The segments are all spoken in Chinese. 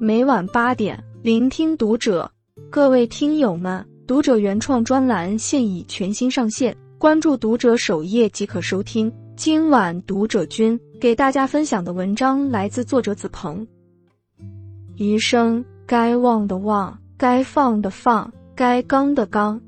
每晚八点，聆听读者。各位听友们，读者原创专栏现已全新上线，关注读者首页即可收听。今晚读者君给大家分享的文章来自作者子鹏。余生该忘的忘，该放的放，该刚的刚。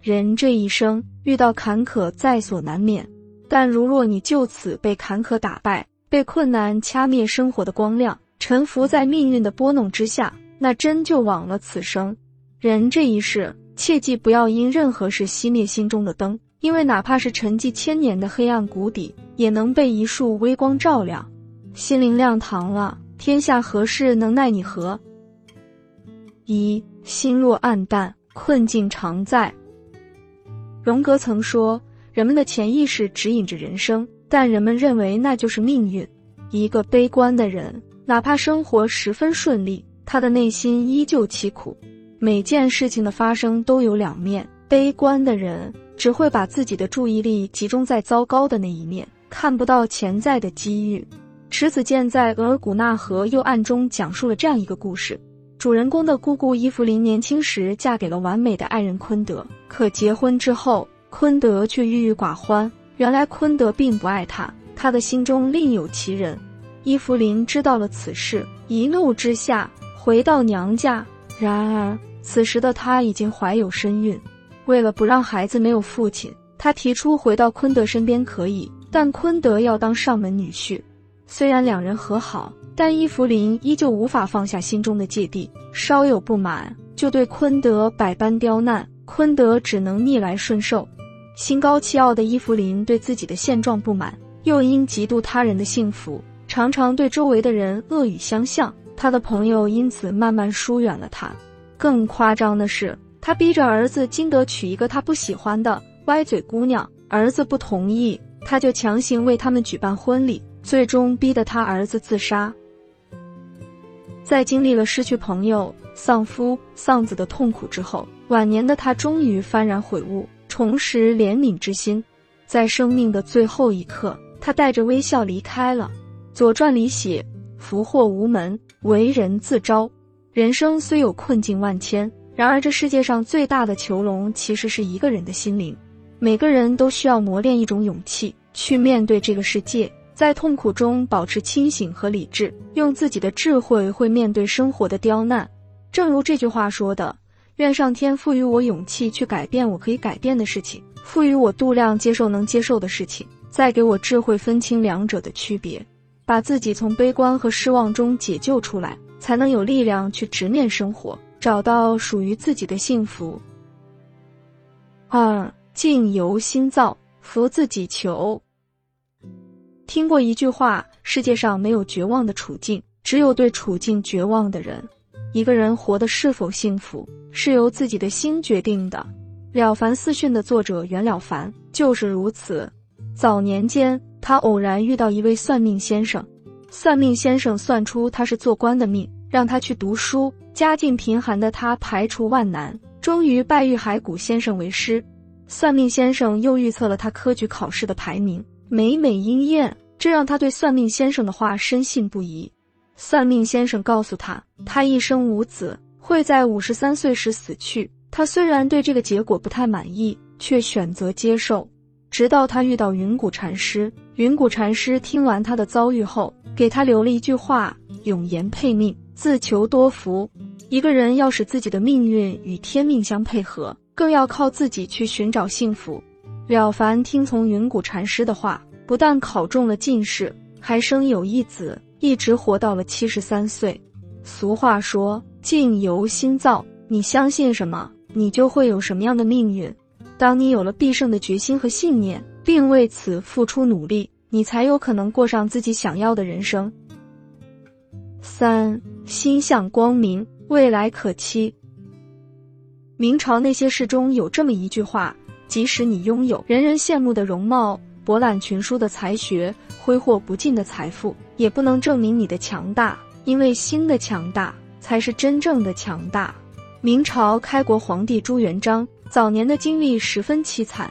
人这一生遇到坎坷在所难免，但如若你就此被坎坷打败，被困难掐灭生活的光亮，沉浮在命运的拨弄之下，那真就枉了此生。人这一世，切记不要因任何事熄灭心中的灯，因为哪怕是沉寂千年的黑暗谷底，也能被一束微光照亮。心灵亮堂了，天下何事能奈你何？一心若暗淡，困境常在。荣格曾说，人们的潜意识指引着人生。但人们认为那就是命运。一个悲观的人，哪怕生活十分顺利，他的内心依旧凄苦。每件事情的发生都有两面。悲观的人只会把自己的注意力集中在糟糕的那一面，看不到潜在的机遇。池子健在《额尔古纳河右岸》中讲述了这样一个故事：主人公的姑姑伊芙琳年轻时嫁给了完美的爱人昆德，可结婚之后，昆德却郁郁寡欢。原来昆德并不爱她，他的心中另有其人。伊芙琳知道了此事，一怒之下回到娘家。然而此时的她已经怀有身孕，为了不让孩子没有父亲，她提出回到昆德身边可以，但昆德要当上门女婿。虽然两人和好，但伊芙琳依旧无法放下心中的芥蒂，稍有不满就对昆德百般刁难，昆德只能逆来顺受。心高气傲的伊芙琳对自己的现状不满，又因嫉妒他人的幸福，常常对周围的人恶语相向。他的朋友因此慢慢疏远了他。更夸张的是，他逼着儿子金德娶一个他不喜欢的歪嘴姑娘，儿子不同意，他就强行为他们举办婚礼，最终逼得他儿子自杀。在经历了失去朋友、丧夫、丧子的痛苦之后，晚年的他终于幡然悔悟。重拾怜悯之心，在生命的最后一刻，他带着微笑离开了。《左传》里写：“福祸无门，为人自招。”人生虽有困境万千，然而这世界上最大的囚笼其实是一个人的心灵。每个人都需要磨练一种勇气，去面对这个世界，在痛苦中保持清醒和理智，用自己的智慧会面对生活的刁难。正如这句话说的。愿上天赋予我勇气去改变我可以改变的事情，赋予我度量接受能接受的事情，再给我智慧分清两者的区别，把自己从悲观和失望中解救出来，才能有力量去直面生活，找到属于自己的幸福。二，境由心造，福自己求。听过一句话：世界上没有绝望的处境，只有对处境绝望的人。一个人活得是否幸福？是由自己的心决定的，《了凡四训》的作者袁了凡就是如此。早年间，他偶然遇到一位算命先生，算命先生算出他是做官的命，让他去读书。家境贫寒的他排除万难，终于拜玉海谷先生为师。算命先生又预测了他科举考试的排名，每每应验，这让他对算命先生的话深信不疑。算命先生告诉他，他一生无子。会在五十三岁时死去。他虽然对这个结果不太满意，却选择接受。直到他遇到云谷禅师，云谷禅师听完他的遭遇后，给他留了一句话：“永言配命，自求多福。”一个人要使自己的命运与天命相配合，更要靠自己去寻找幸福。了凡听从云谷禅师的话，不但考中了进士，还生有一子，一直活到了七十三岁。俗话说。境由心造，你相信什么，你就会有什么样的命运。当你有了必胜的决心和信念，并为此付出努力，你才有可能过上自己想要的人生。三心向光明，未来可期。明朝那些事中有这么一句话：即使你拥有人人羡慕的容貌、博览群书的才学、挥霍不尽的财富，也不能证明你的强大，因为心的强大。才是真正的强大。明朝开国皇帝朱元璋早年的经历十分凄惨，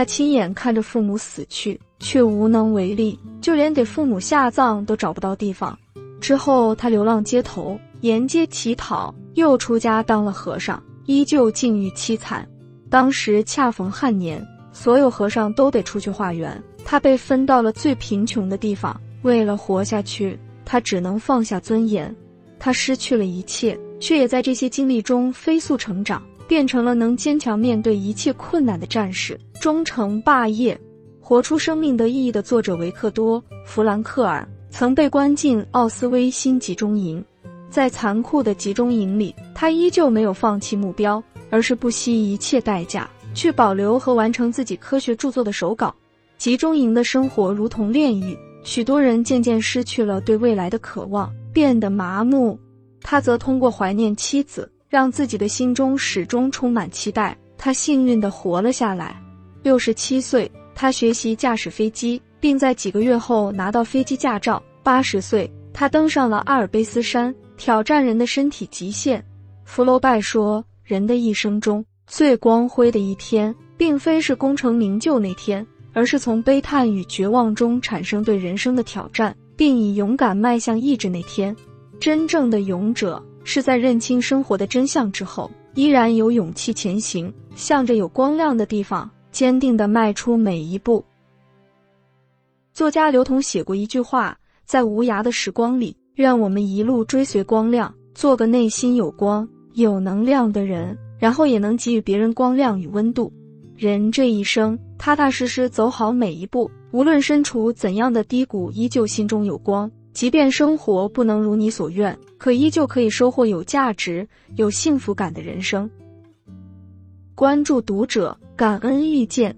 他亲眼看着父母死去，却无能为力，就连给父母下葬都找不到地方。之后，他流浪街头，沿街乞讨，又出家当了和尚，依旧境遇凄惨。当时恰逢旱年，所有和尚都得出去化缘，他被分到了最贫穷的地方。为了活下去，他只能放下尊严。他失去了一切，却也在这些经历中飞速成长，变成了能坚强面对一切困难的战士，终成霸业，活出生命的意义的作者维克多·弗兰克尔。曾被关进奥斯威辛集中营，在残酷的集中营里，他依旧没有放弃目标，而是不惜一切代价去保留和完成自己科学著作的手稿。集中营的生活如同炼狱，许多人渐渐失去了对未来的渴望，变得麻木。他则通过怀念妻子，让自己的心中始终充满期待。他幸运地活了下来。六十七岁，他学习驾驶飞机。并在几个月后拿到飞机驾照。八十岁，他登上了阿尔卑斯山，挑战人的身体极限。福楼拜说：“人的一生中最光辉的一天，并非是功成名就那天，而是从悲叹与绝望中产生对人生的挑战，并以勇敢迈向意志那天。真正的勇者是在认清生活的真相之后，依然有勇气前行，向着有光亮的地方坚定地迈出每一步。”作家刘同写过一句话：“在无涯的时光里，愿我们一路追随光亮，做个内心有光、有能量的人，然后也能给予别人光亮与温度。人这一生，踏踏实实走好每一步，无论身处怎样的低谷，依旧心中有光。即便生活不能如你所愿，可依旧可以收获有价值、有幸福感的人生。”关注读者，感恩遇见。